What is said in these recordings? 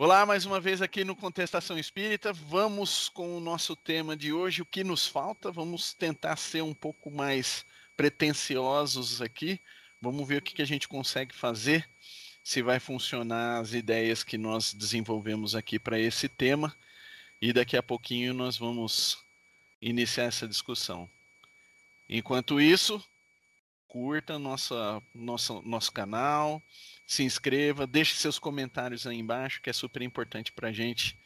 Olá, mais uma vez aqui no Contestação Espírita. Vamos com o nosso tema de hoje, o que nos falta. Vamos tentar ser um pouco mais pretensiosos aqui. Vamos ver o que, que a gente consegue fazer, se vai funcionar as ideias que nós desenvolvemos aqui para esse tema. E daqui a pouquinho nós vamos iniciar essa discussão. Enquanto isso, curta nossa, nossa, nosso canal, se inscreva, deixe seus comentários aí embaixo, que é super importante para gente,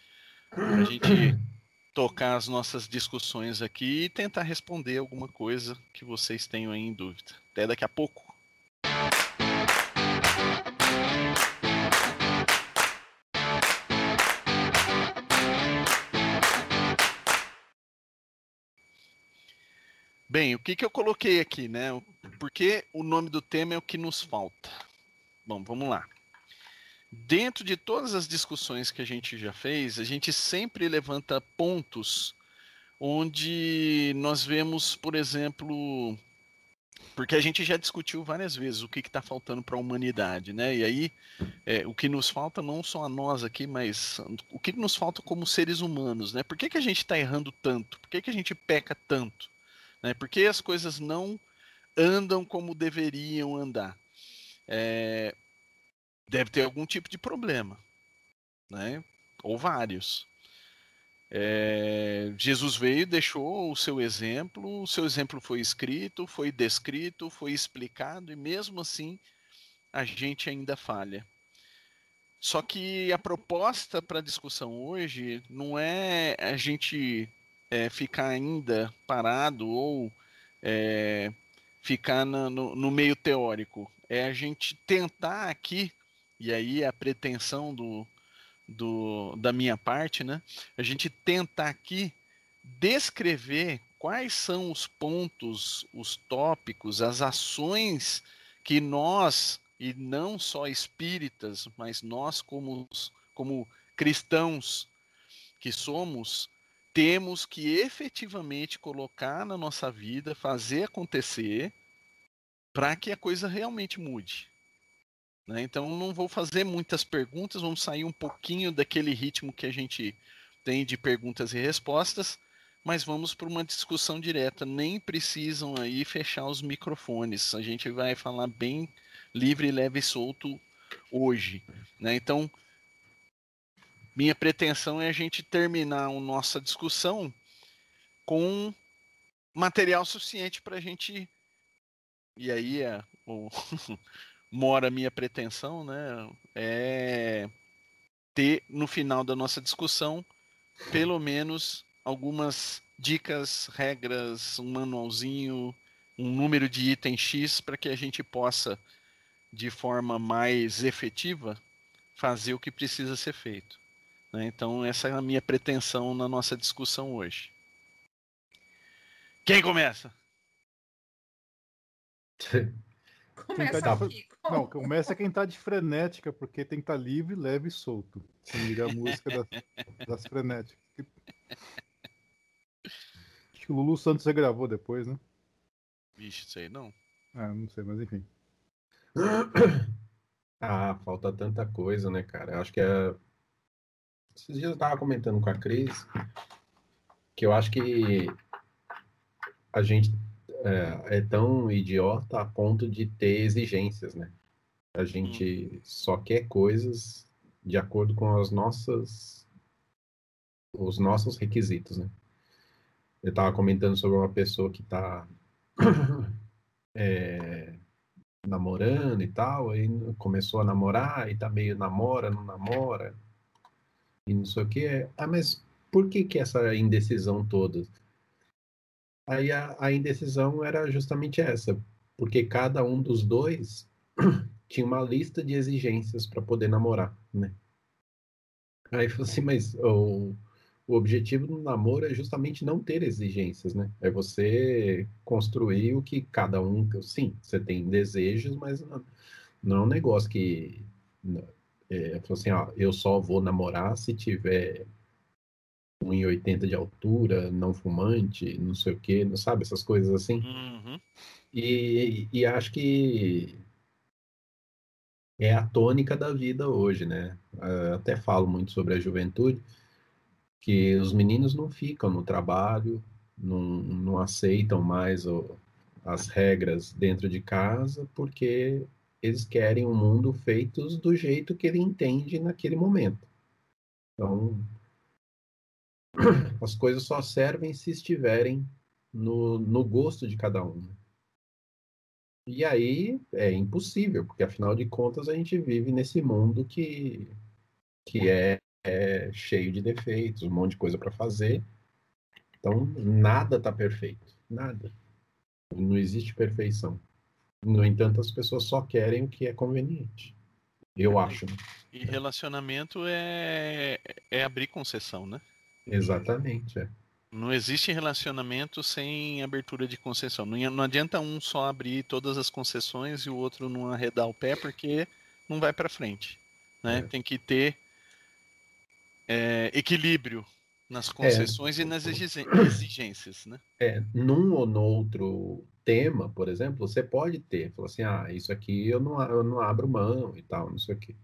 a gente tocar as nossas discussões aqui e tentar responder alguma coisa que vocês tenham aí em dúvida. Até daqui a pouco. Bem, o que, que eu coloquei aqui, né? Porque o nome do tema é o que nos falta. Bom, vamos lá. Dentro de todas as discussões que a gente já fez, a gente sempre levanta pontos onde nós vemos, por exemplo, porque a gente já discutiu várias vezes o que está faltando para a humanidade, né? E aí, é, o que nos falta não só a nós aqui, mas o que nos falta como seres humanos, né? Por que, que a gente está errando tanto? Por que, que a gente peca tanto? Né? Por que as coisas não andam como deveriam andar? é, deve ter algum tipo de problema, né? Ou vários. É, Jesus veio, deixou o seu exemplo, o seu exemplo foi escrito, foi descrito, foi explicado, e mesmo assim a gente ainda falha. Só que a proposta para a discussão hoje não é a gente é, ficar ainda parado ou é, ficar no, no, meio teórico é a gente tentar aqui, e aí a pretensão do, do, da minha parte, né? A gente tentar aqui descrever quais são os pontos, os tópicos, as ações que nós, e não só espíritas, mas nós como, como cristãos que somos, temos que efetivamente colocar na nossa vida, fazer acontecer para que a coisa realmente mude. Né? Então não vou fazer muitas perguntas, vamos sair um pouquinho daquele ritmo que a gente tem de perguntas e respostas, mas vamos para uma discussão direta. Nem precisam aí fechar os microfones. A gente vai falar bem livre, leve e solto hoje. Né? Então, minha pretensão é a gente terminar a nossa discussão com material suficiente para a gente e aí é, o, mora a minha pretensão, né? É ter no final da nossa discussão pelo menos algumas dicas, regras, um manualzinho, um número de item X para que a gente possa, de forma mais efetiva, fazer o que precisa ser feito. Né? Então, essa é a minha pretensão na nossa discussão hoje. Quem começa? Começa tá aqui. Não, começa quem tá de frenética, porque tem que estar tá livre, leve e solto. Se liga a música das, das frenéticas. Acho que o Lulu Santos já gravou depois, né? Vixe, sei não. Ah, não sei, mas enfim. Ah, falta tanta coisa, né, cara? Acho que é. Esses dias eu tava comentando com a Cris que eu acho que a gente é, é, tão idiota a ponto de ter exigências, né? A gente só quer coisas de acordo com as nossas os nossos requisitos, né? Eu estava comentando sobre uma pessoa que está é, namorando e tal, aí começou a namorar e tá meio namora, não namora, e não sei o que. Ah, mas por que que essa indecisão toda? Aí a, a indecisão era justamente essa, porque cada um dos dois tinha uma lista de exigências para poder namorar, né? Aí falou assim, mas o, o objetivo do namoro é justamente não ter exigências, né? É você construir o que cada um. Sim, você tem desejos, mas não, não é um negócio que. É, assim, ó, eu só vou namorar se tiver 1,80 de altura, não fumante, não sei o que, não sabe, essas coisas assim. Uhum. E, e acho que é a tônica da vida hoje, né? Eu até falo muito sobre a juventude, que os meninos não ficam no trabalho, não, não aceitam mais o, as regras dentro de casa, porque eles querem um mundo feito do jeito que ele entende naquele momento. Então, as coisas só servem se estiverem no, no gosto de cada um. Né? E aí é impossível, porque afinal de contas a gente vive nesse mundo que, que é, é cheio de defeitos, um monte de coisa para fazer. Então nada está perfeito, nada. Não existe perfeição. No entanto, as pessoas só querem o que é conveniente. Eu acho. Né? E relacionamento é, é abrir concessão, né? Exatamente. É. Não existe relacionamento sem abertura de concessão. Não, não adianta um só abrir todas as concessões e o outro não arredar o pé, porque não vai para frente. Né? É. Tem que ter é, equilíbrio nas é. concessões e nas exigências. Né? É, num ou no outro tema, por exemplo, você pode ter, falar assim, ah, isso aqui eu não, eu não abro mão e tal, não sei o quê.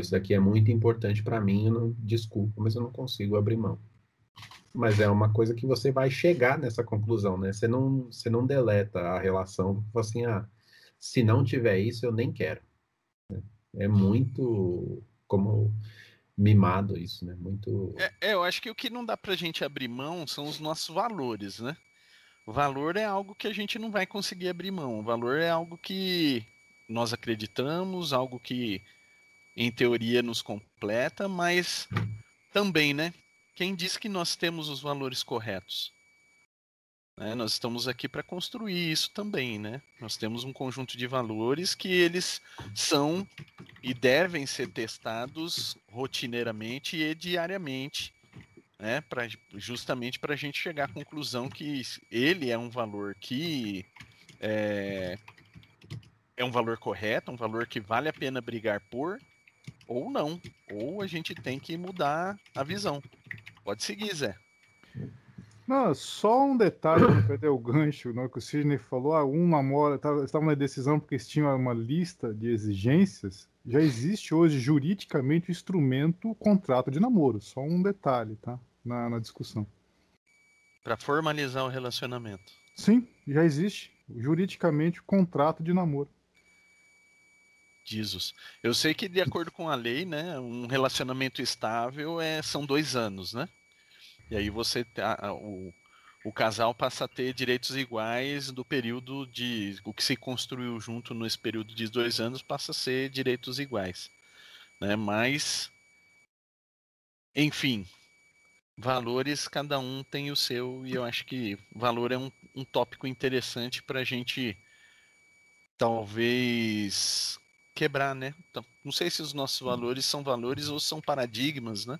Isso aqui é muito importante para mim, não, desculpa, mas eu não consigo abrir mão mas é uma coisa que você vai chegar nessa conclusão, né? Você não, você não deleta a relação, assim, ah, se não tiver isso, eu nem quero. É muito como mimado isso, né? Muito. É, é, eu acho que o que não dá pra gente abrir mão são os nossos valores, né? Valor é algo que a gente não vai conseguir abrir mão. Valor é algo que nós acreditamos, algo que em teoria nos completa, mas também, né? quem diz que nós temos os valores corretos? Né? Nós estamos aqui para construir isso também, né? Nós temos um conjunto de valores que eles são e devem ser testados rotineiramente e diariamente, né? Pra, justamente para a gente chegar à conclusão que ele é um valor que é, é um valor correto, um valor que vale a pena brigar por, ou não. Ou a gente tem que mudar a visão. Pode seguir, Zé. Não, só um detalhe para perder o gancho, né, que o Sidney falou, ah, um namora, estava na decisão porque eles tinham uma lista de exigências. Já existe hoje juridicamente o instrumento contrato de namoro. Só um detalhe, tá? Na, na discussão. Para formalizar o relacionamento. Sim, já existe juridicamente o contrato de namoro. Jesus. Eu sei que de acordo com a lei, né, um relacionamento estável é, são dois anos, né? E aí você a, o, o casal passa a ter direitos iguais do período de o que se construiu junto nesse período de dois anos passa a ser direitos iguais, né? Mas, enfim, valores cada um tem o seu e eu acho que valor é um, um tópico interessante para a gente talvez quebrar, né? Então, não sei se os nossos valores são valores ou são paradigmas, né?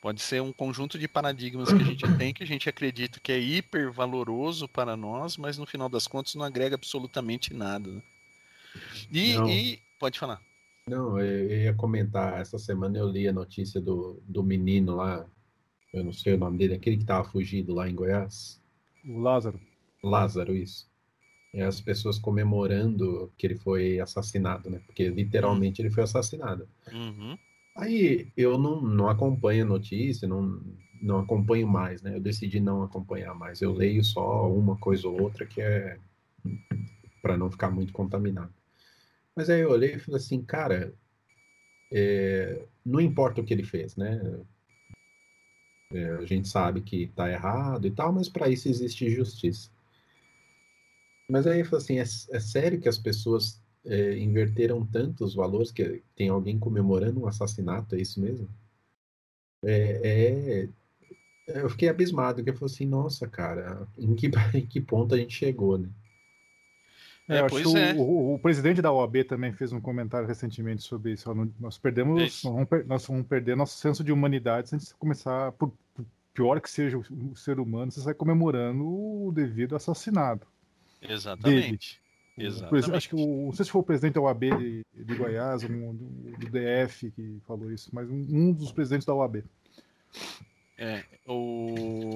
Pode ser um conjunto de paradigmas que a gente tem, que a gente acredita que é hiper valoroso para nós, mas no final das contas não agrega absolutamente nada. Né? E, e, pode falar. Não, eu ia comentar, essa semana eu li a notícia do, do menino lá, eu não sei o nome dele, aquele que estava fugido lá em Goiás. O Lázaro. Lázaro, isso e as pessoas comemorando que ele foi assassinado, né? Porque literalmente ele foi assassinado. Uhum. Aí eu não, não acompanho a notícia, não, não acompanho mais, né? Eu decidi não acompanhar mais. Eu leio só uma coisa ou outra que é para não ficar muito contaminado. Mas aí eu olhei e falei assim, cara, é, não importa o que ele fez, né? É, a gente sabe que tá errado e tal, mas para isso existe justiça. Mas aí eu falo assim, é, é sério que as pessoas é, inverteram tanto os valores que tem alguém comemorando um assassinato, é isso mesmo? É, é, eu fiquei abismado, que eu falei assim, nossa, cara, em que, em que ponto a gente chegou, né? É, é pois é. O, o, o, presidente da OAB também fez um comentário recentemente sobre isso. Nós perdemos, nós vamos, nós vamos perder nosso senso de humanidade se a gente começar, por, por pior que seja o, o ser humano, você sai comemorando o devido assassinato. Exatamente. Exatamente. Acho que o, não sei se foi o presidente da OAB de, de Goiás, um, do, do, DF que falou isso, mas um, um, dos presidentes da OAB. É, o...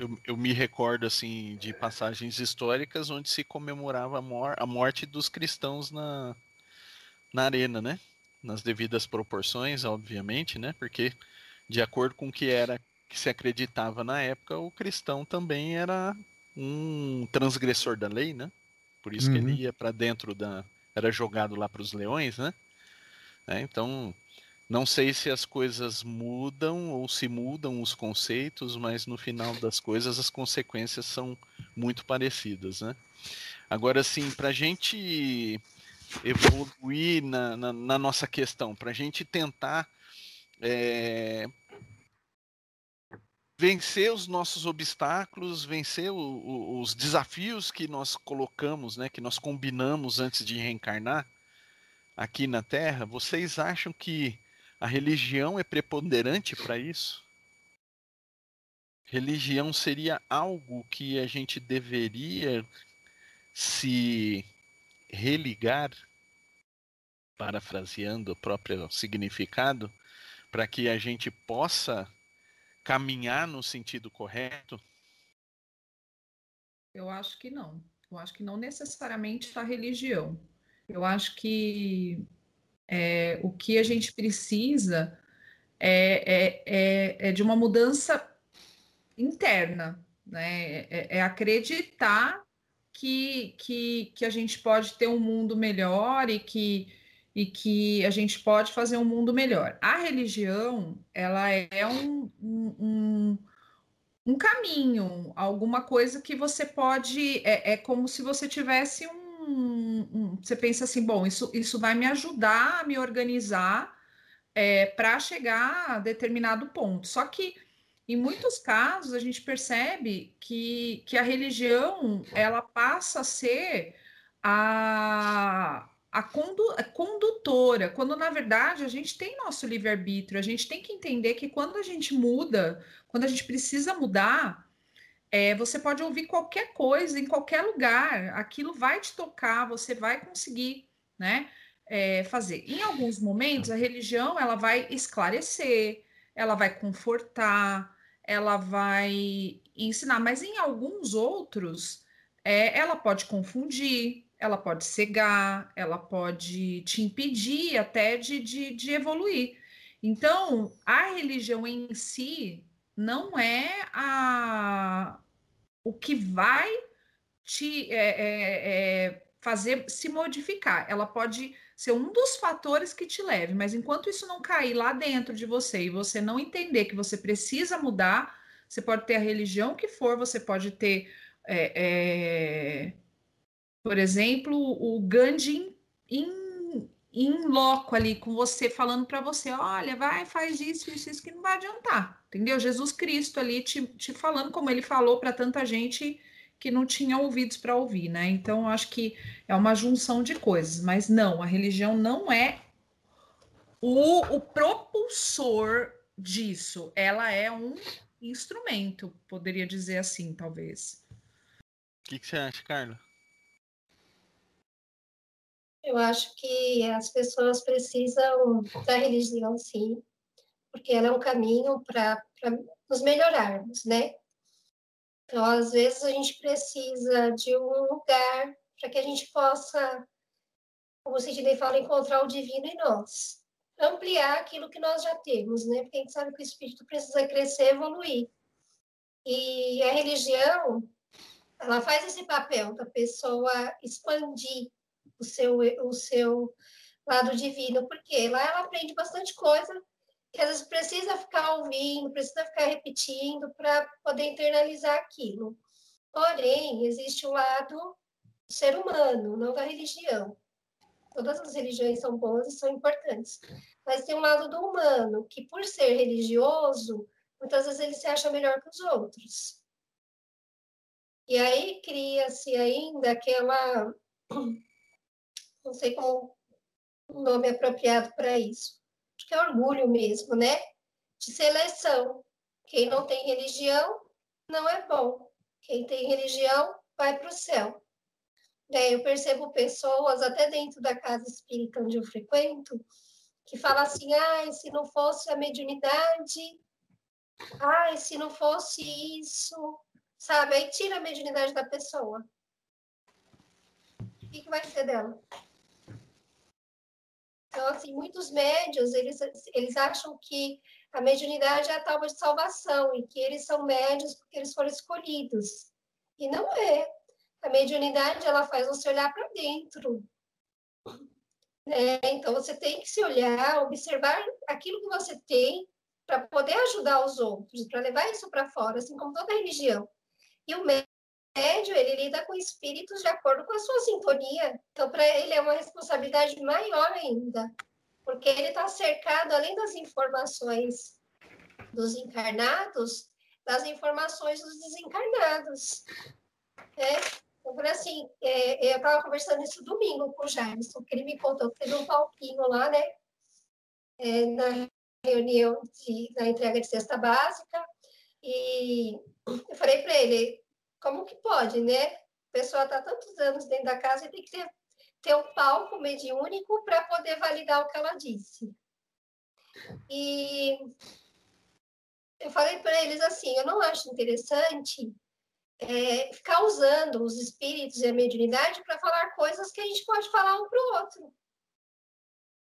eu, eu, me recordo assim de passagens históricas onde se comemorava a, mor a morte dos cristãos na, na arena, né? Nas devidas proporções, obviamente, né? Porque de acordo com o que era que se acreditava na época, o cristão também era um transgressor da lei, né? Por isso uhum. que ele uhum. ia para dentro da era jogado lá para os leões, né? É, então não sei se as coisas mudam ou se mudam os conceitos, mas no final das coisas as consequências são muito parecidas, né? Agora, sim, para a gente evoluir na, na, na nossa questão, para a gente tentar é, vencer os nossos obstáculos, vencer o, o, os desafios que nós colocamos, né, que nós combinamos antes de reencarnar aqui na Terra, vocês acham que a religião é preponderante para isso? Religião seria algo que a gente deveria se religar, parafraseando o próprio significado, para que a gente possa caminhar no sentido correto? Eu acho que não. Eu acho que não necessariamente a religião. Eu acho que é, o que a gente precisa é, é, é, é de uma mudança interna, né? É, é, acreditar que, que, que a gente pode ter um mundo melhor e que, e que a gente pode fazer um mundo melhor. A religião, ela é um, um, um caminho, alguma coisa que você pode. É, é como se você tivesse um você pensa assim, bom, isso, isso vai me ajudar a me organizar é, para chegar a determinado ponto. Só que em muitos casos a gente percebe que, que a religião ela passa a ser a, a, condu, a condutora, quando na verdade a gente tem nosso livre-arbítrio, a gente tem que entender que quando a gente muda, quando a gente precisa mudar, é, você pode ouvir qualquer coisa em qualquer lugar, aquilo vai te tocar, você vai conseguir, né, é, fazer. Em alguns momentos, a religião ela vai esclarecer, ela vai confortar, ela vai ensinar, mas em alguns outros, é, ela pode confundir, ela pode cegar, ela pode te impedir até de, de, de evoluir. Então, a religião em si, não é a, o que vai te é, é, é, fazer se modificar. Ela pode ser um dos fatores que te leve, mas enquanto isso não cair lá dentro de você e você não entender que você precisa mudar, você pode ter a religião que for, você pode ter, é, é, por exemplo, o Gandhi em em loco ali com você, falando para você: olha, vai, faz isso, isso, isso, que não vai adiantar, entendeu? Jesus Cristo ali te, te falando como ele falou para tanta gente que não tinha ouvidos para ouvir, né? Então, acho que é uma junção de coisas, mas não, a religião não é o, o propulsor disso, ela é um instrumento, poderia dizer assim, talvez. O que, que você acha, Carla? Eu acho que as pessoas precisam da religião, sim, porque ela é um caminho para nos melhorarmos, né? Então, às vezes, a gente precisa de um lugar para que a gente possa, como o Sidney fala, encontrar o divino em nós. Ampliar aquilo que nós já temos, né? Porque a gente sabe que o espírito precisa crescer, evoluir. E a religião, ela faz esse papel da pessoa expandir o seu, o seu lado divino, porque lá ela aprende bastante coisa que às vezes precisa ficar ouvindo, precisa ficar repetindo para poder internalizar aquilo. Porém, existe o lado do ser humano, não da religião. Todas as religiões são boas e são importantes, mas tem um lado do humano que, por ser religioso, muitas vezes ele se acha melhor que os outros. E aí cria-se ainda aquela não sei qual o nome apropriado para isso. Acho que é orgulho mesmo, né? De seleção. Quem não tem religião não é bom. Quem tem religião vai para o céu. É, eu percebo pessoas, até dentro da casa espírita onde eu frequento, que falam assim: ah, se não fosse a mediunidade, ai, se não fosse isso, sabe? Aí tira a mediunidade da pessoa. O que, que vai ser dela? Então, assim, muitos médios, eles, eles acham que a mediunidade é a tábua de salvação e que eles são médios porque eles foram escolhidos. E não é. A mediunidade, ela faz você olhar para dentro. Né? Então, você tem que se olhar, observar aquilo que você tem para poder ajudar os outros, para levar isso para fora, assim como toda religião. E o médio, ele lida com espíritos de acordo com a sua sintonia. Então, para ele é uma responsabilidade maior ainda, porque ele está cercado, além das informações dos encarnados, das informações dos desencarnados. Né? Eu falei assim, é, eu estava conversando isso domingo com o James, que ele me contou que teve um palquinho lá, né? É, na reunião de, na entrega de cesta básica, e eu falei para ele, como que pode, né? A pessoa está tantos anos dentro da casa e tem que ter, ter um palco mediúnico para poder validar o que ela disse. E eu falei para eles assim, eu não acho interessante é, ficar usando os espíritos e a mediunidade para falar coisas que a gente pode falar um para o outro.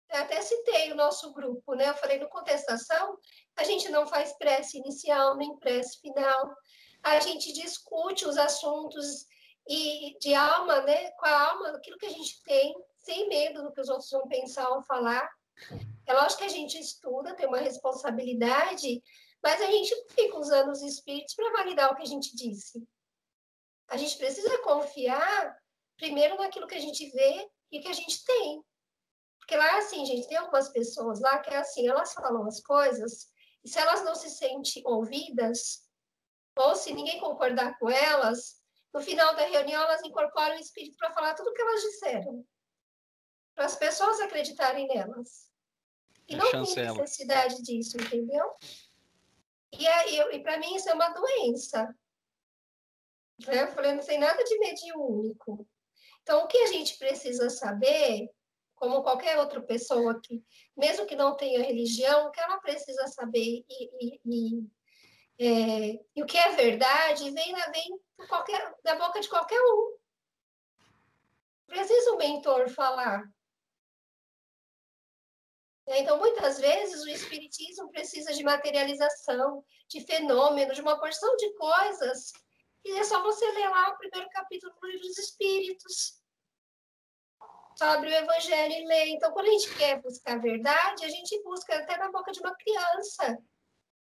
Eu até citei o nosso grupo, né? Eu falei no contestação, a gente não faz prece inicial nem prece final, a gente discute os assuntos e de alma, né? Com a alma, aquilo que a gente tem, sem medo do que os outros vão pensar ou falar. É lógico que a gente estuda, tem uma responsabilidade, mas a gente fica usando os espíritos para validar o que a gente disse. A gente precisa confiar primeiro naquilo que a gente vê e que a gente tem. Porque lá, assim, gente, tem algumas pessoas lá que é assim, elas falam as coisas, e se elas não se sentem ouvidas, ou se ninguém concordar com elas, no final da reunião elas incorporam o espírito para falar tudo o que elas disseram. Para as pessoas acreditarem nelas. E não tem necessidade disso, entendeu? E, e para mim isso é uma doença. Né? Eu falei, não tem nada de mediúnico. Então, o que a gente precisa saber, como qualquer outra pessoa que, mesmo que não tenha religião, o que ela precisa saber e, e, e, é, e o que é verdade vem, vem qualquer, da boca de qualquer um. Precisa o mentor falar. Então, muitas vezes, o Espiritismo precisa de materialização, de fenômenos, de uma porção de coisas e é só você ler lá o primeiro capítulo do livro dos Espíritos. Só abre o Evangelho e lê. Então, quando a gente quer buscar a verdade, a gente busca até na boca de uma criança.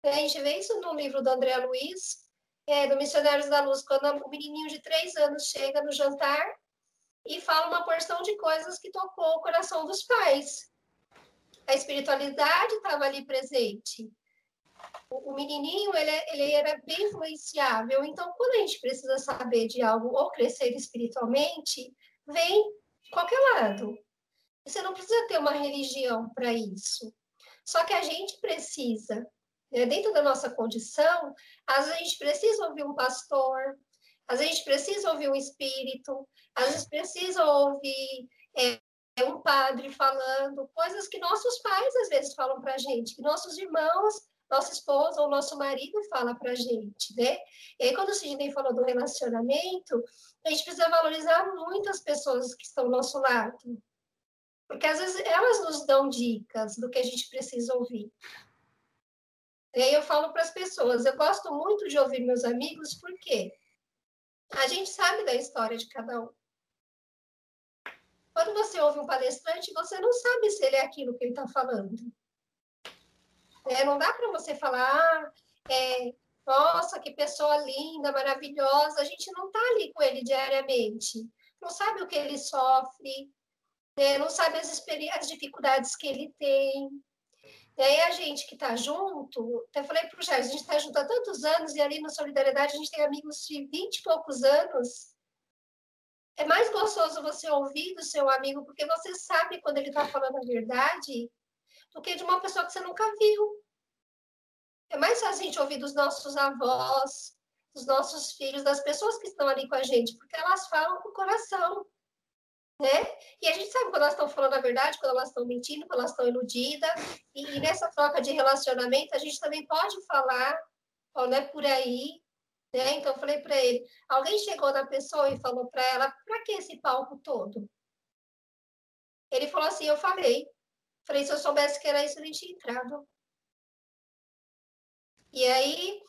A gente vê isso no livro do André Luiz, é, do Missionários da Luz, quando o menininho de três anos chega no jantar e fala uma porção de coisas que tocou o coração dos pais. A espiritualidade estava ali presente o, menininho ele, ele era bem influenciável. Então, quando a gente precisa saber de algo ou crescer espiritualmente, vem de qualquer lado. Você não precisa ter uma religião para isso. Só que a gente precisa, dentro da nossa condição, às vezes a gente precisa ouvir um pastor, às vezes a gente precisa ouvir um espírito, às vezes precisa ouvir é, um padre falando coisas que nossos pais às vezes falam para a gente, que nossos irmãos nossa esposa ou nosso marido fala para a gente, né? E aí, quando o Sidney falou do relacionamento, a gente precisa valorizar muito as pessoas que estão ao nosso lado. Porque às vezes elas nos dão dicas do que a gente precisa ouvir. E aí eu falo para as pessoas, eu gosto muito de ouvir meus amigos, porque a gente sabe da história de cada um. Quando você ouve um palestrante, você não sabe se ele é aquilo que ele está falando. É, não dá para você falar, ah, é, nossa, que pessoa linda, maravilhosa. A gente não está ali com ele diariamente. Não sabe o que ele sofre, né? não sabe as, as dificuldades que ele tem. E aí a gente que está junto, até falei para o Jair, a gente está junto há tantos anos e ali na Solidariedade a gente tem amigos de 20 e poucos anos. É mais gostoso você ouvir do seu amigo, porque você sabe quando ele está falando a verdade do que de uma pessoa que você nunca viu. É mais fácil a gente ouvir dos nossos avós, dos nossos filhos, das pessoas que estão ali com a gente, porque elas falam com o coração. Né? E a gente sabe quando elas estão falando a verdade, quando elas estão mentindo, quando elas estão iludidas. E, e, nessa troca de relacionamento, a gente também pode falar, ó, é por aí, Né? Então eu falei para ele, alguém chegou na pessoa e falou para ela, para que esse palco todo? Ele falou assim, eu falei. Falei, se eu soubesse que era isso, eu nem tinha entrado. E aí,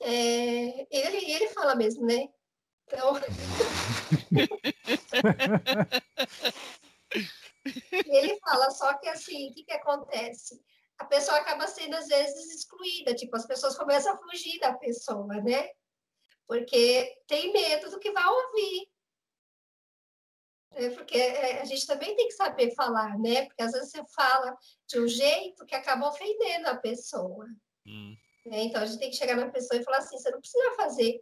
é, ele, ele fala mesmo, né? Então. ele fala, só que assim, o que, que acontece? A pessoa acaba sendo, às vezes, excluída, tipo, as pessoas começam a fugir da pessoa, né? Porque tem medo do que vai ouvir. É porque é, a gente também tem que saber falar, né? Porque às vezes você fala de um jeito que acaba ofendendo a pessoa. Hum. Né? Então a gente tem que chegar na pessoa e falar assim: você não precisa fazer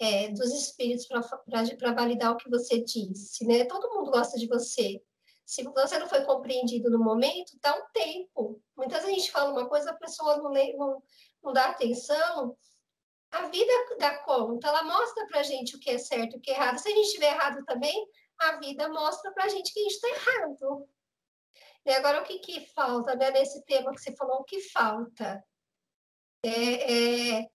é, dos espíritos para validar o que você disse, né? Todo mundo gosta de você. Se você não foi compreendido no momento, dá um tempo. Muitas vezes a gente fala uma coisa, a pessoa não, não, não dá atenção. A vida dá conta, ela mostra para gente o que é certo e o que é errado. Se a gente estiver errado também, a vida mostra para gente que a gente está errado. E agora, o que, que falta né, nesse tema que você falou? O que falta? É, é,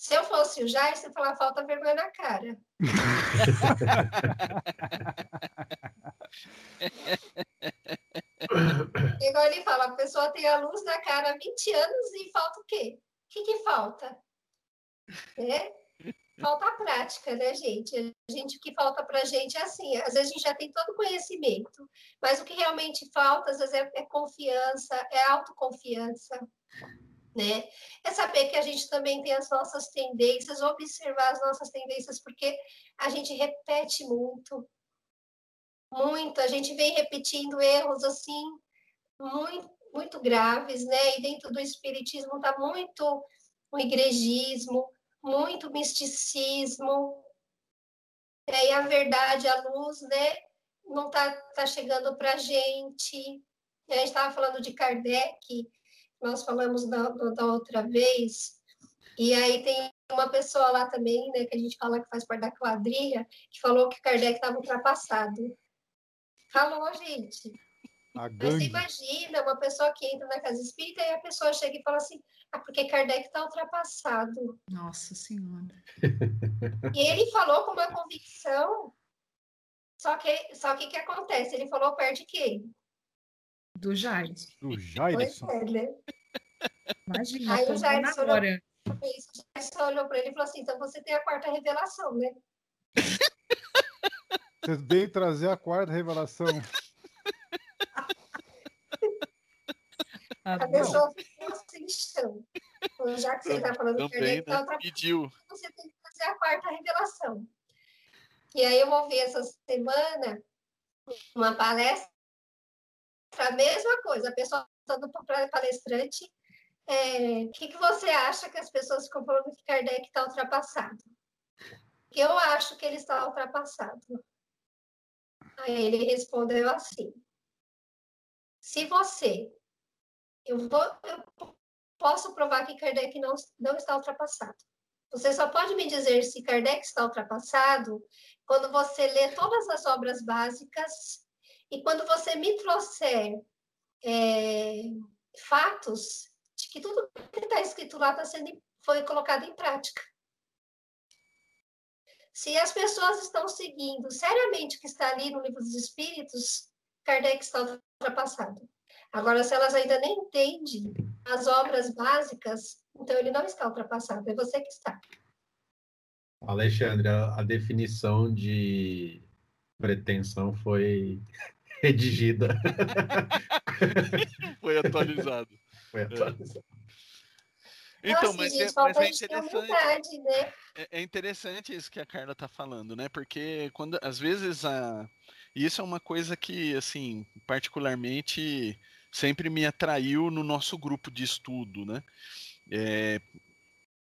se eu fosse o Jair, você falar falta vergonha na cara. Igual ele fala, a pessoa tem a luz na cara há 20 anos e falta o quê? O que, que falta? É? Falta a prática, né, gente? A gente, o que falta para a gente é assim, às vezes a gente já tem todo o conhecimento, mas o que realmente falta, às vezes, é, é confiança, é autoconfiança, né? É saber que a gente também tem as nossas tendências, observar as nossas tendências, porque a gente repete muito, muito, a gente vem repetindo erros, assim, muito, muito graves, né? E dentro do espiritismo está muito o igrejismo, muito misticismo, é, e a verdade, a luz, né, não está tá chegando para a gente. A gente estava falando de Kardec, nós falamos da, da outra vez, e aí tem uma pessoa lá também, né, que a gente fala que faz parte da quadrilha, que falou que Kardec estava ultrapassado. Falou, gente. Mas você imagina uma pessoa que entra na casa espírita e a pessoa chega e fala assim: ah, porque Kardec está ultrapassado. Nossa Senhora. E ele falou com uma convicção, só que só que o que acontece? Ele falou perto de quem? Do Jair. Do Jair. É, né? Imagina, Aí o Jair olhou, olhou para ele e falou assim: então você tem a quarta revelação, né? Você veio trazer a quarta revelação. A pessoa ficou sem chão. Então, já que você está falando Também, que né? outra pediu. Você tem que fazer a quarta revelação. E aí eu ouvi essa semana uma palestra, a mesma coisa, a pessoa falando para o palestrante, o é, que, que você acha que as pessoas ficam falando que Kardec está ultrapassado? Eu acho que ele está ultrapassado. Aí ele respondeu assim: se você eu, vou, eu posso provar que Kardec não, não está ultrapassado. Você só pode me dizer se Kardec está ultrapassado quando você lê todas as obras básicas e quando você me trouxer é, fatos de que tudo que está escrito lá está sendo, foi colocado em prática. Se as pessoas estão seguindo seriamente o que está ali no livro dos Espíritos, Kardec está ultrapassado. Agora, se elas ainda nem entendem as obras básicas, então ele não está ultrapassado, é você que está. Alexandre, a, definição de pretensão foi redigida. foi atualizado. Foi atualizado. Então, mas, é, mas é interessante. Né? É, é, interessante isso que a Carla está falando, né? Porque quando às vezes a isso é uma coisa que, assim, particularmente sempre me atraiu no nosso grupo de estudo, né? É,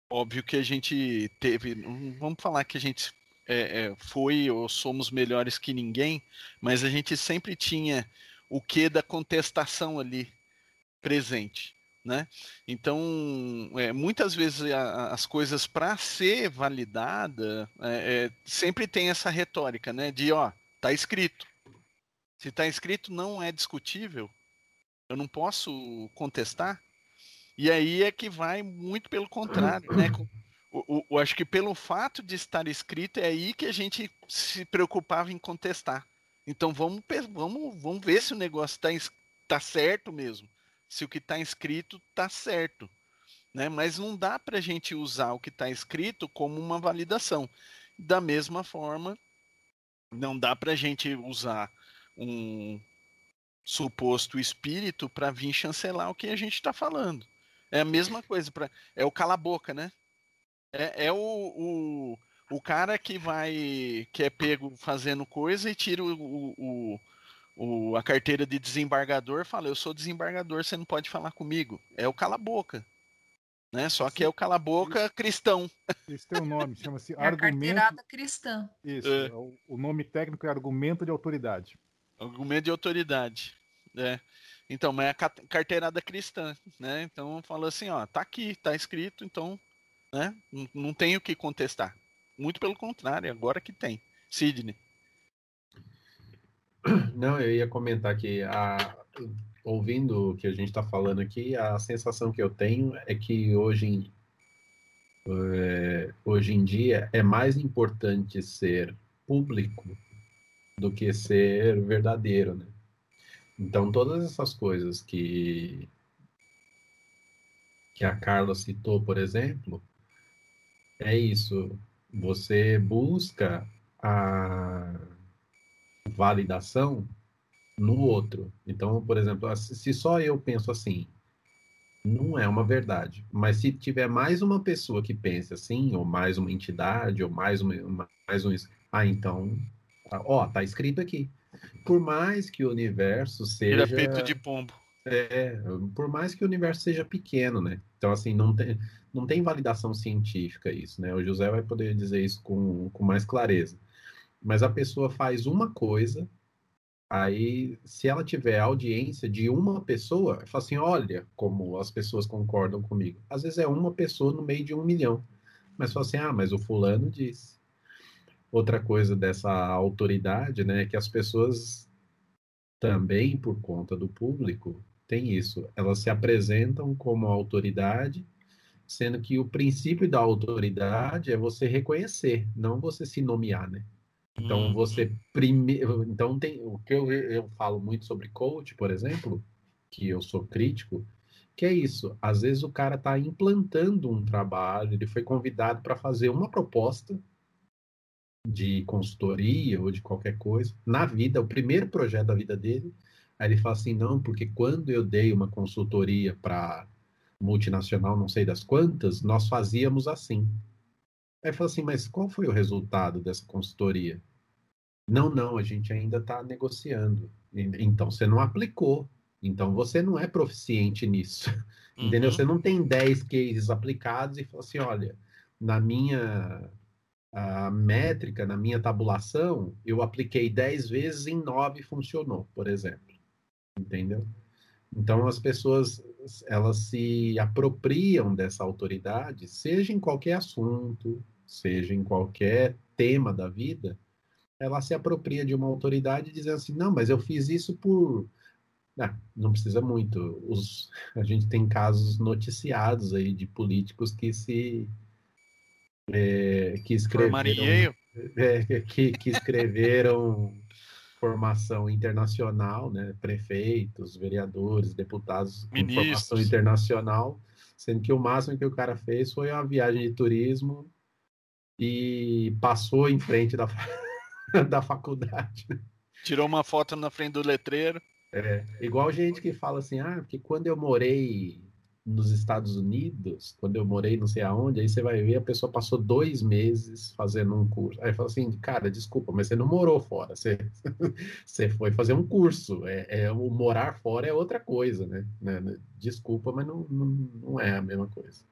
óbvio que a gente teve, vamos falar que a gente é, é, foi ou somos melhores que ninguém, mas a gente sempre tinha o que da contestação ali presente. Né? Então, é, muitas vezes a, as coisas para ser validada é, é, sempre tem essa retórica, né? De ó, tá escrito. Se está escrito, não é discutível. Eu não posso contestar. E aí é que vai muito pelo contrário, né? O, acho que pelo fato de estar escrito é aí que a gente se preocupava em contestar. Então vamos, vamos, vamos ver se o negócio está tá certo mesmo. Se o que está escrito está certo. Né? Mas não dá para a gente usar o que está escrito como uma validação. Da mesma forma, não dá para a gente usar um suposto espírito para vir chancelar o que a gente está falando. É a mesma coisa, pra, é o cala-boca, né? É, é o, o, o, cara que vai. que é pego fazendo coisa e tira o, o, o, a carteira de desembargador fala: Eu sou desembargador, você não pode falar comigo. É o cala-boca. Né? Só que é o cala-boca cristão. Isso tem um nome, chama-se é argumento. cristã. Isso, é. é. o, o nome técnico é argumento de autoridade. Argumento de autoridade. É. Então, mas é a carteirada cristã, né? Então falou assim, ó, tá aqui, tá escrito, então né? Não, não o que contestar. Muito pelo contrário, agora que tem. Sidney. Não, eu ia comentar que a, ouvindo o que a gente está falando aqui, a sensação que eu tenho é que hoje em, é, hoje em dia é mais importante ser público do que ser verdadeiro, né? Então todas essas coisas que que a Carla citou, por exemplo, é isso. Você busca a validação no outro. Então, por exemplo, se só eu penso assim, não é uma verdade. Mas se tiver mais uma pessoa que pense assim, ou mais uma entidade, ou mais uma, mais um, ah, então, ó, tá escrito aqui. Por mais que o universo seja Ele é feito de pombo. É, por mais que o universo seja pequeno, né? Então, assim, não tem, não tem validação científica isso, né? O José vai poder dizer isso com, com mais clareza. Mas a pessoa faz uma coisa, aí, se ela tiver audiência de uma pessoa, fala assim: olha como as pessoas concordam comigo. Às vezes é uma pessoa no meio de um milhão. Mas fala assim: ah, mas o fulano disse. Outra coisa dessa autoridade, né, é que as pessoas também, por conta do público, tem isso. Elas se apresentam como autoridade, sendo que o princípio da autoridade é você reconhecer, não você se nomear, né? Então uhum. você primeiro, então tem o que eu, eu falo muito sobre coach, por exemplo, que eu sou crítico, que é isso. Às vezes o cara está implantando um trabalho, ele foi convidado para fazer uma proposta de consultoria ou de qualquer coisa na vida, o primeiro projeto da vida dele, Aí ele fala assim: não, porque quando eu dei uma consultoria para multinacional, não sei das quantas, nós fazíamos assim. Aí fala assim: mas qual foi o resultado dessa consultoria? Não, não, a gente ainda está negociando. Então você não aplicou. Então você não é proficiente nisso. Uhum. Entendeu? Você não tem 10 cases aplicados e fala assim: olha, na minha a métrica, na minha tabulação, eu apliquei 10 vezes e em 9 funcionou, por exemplo entendeu? Então as pessoas elas se apropriam dessa autoridade, seja em qualquer assunto, seja em qualquer tema da vida, ela se apropria de uma autoridade dizendo assim, não, mas eu fiz isso por ah, não precisa muito. Os, a gente tem casos noticiados aí de políticos que se é, que escreveram é, que, que escreveram formação internacional, né? Prefeitos, vereadores, deputados com Ministros. formação internacional, sendo que o máximo que o cara fez foi uma viagem de turismo e passou em frente da, da faculdade. Tirou uma foto na frente do letreiro. É, igual gente que fala assim, ah, porque quando eu morei nos Estados Unidos, quando eu morei não sei aonde, aí você vai ver, a pessoa passou dois meses fazendo um curso. Aí fala assim, cara, desculpa, mas você não morou fora, você, você foi fazer um curso. É, é, o morar fora é outra coisa, né? né, né? Desculpa, mas não, não, não é a mesma coisa.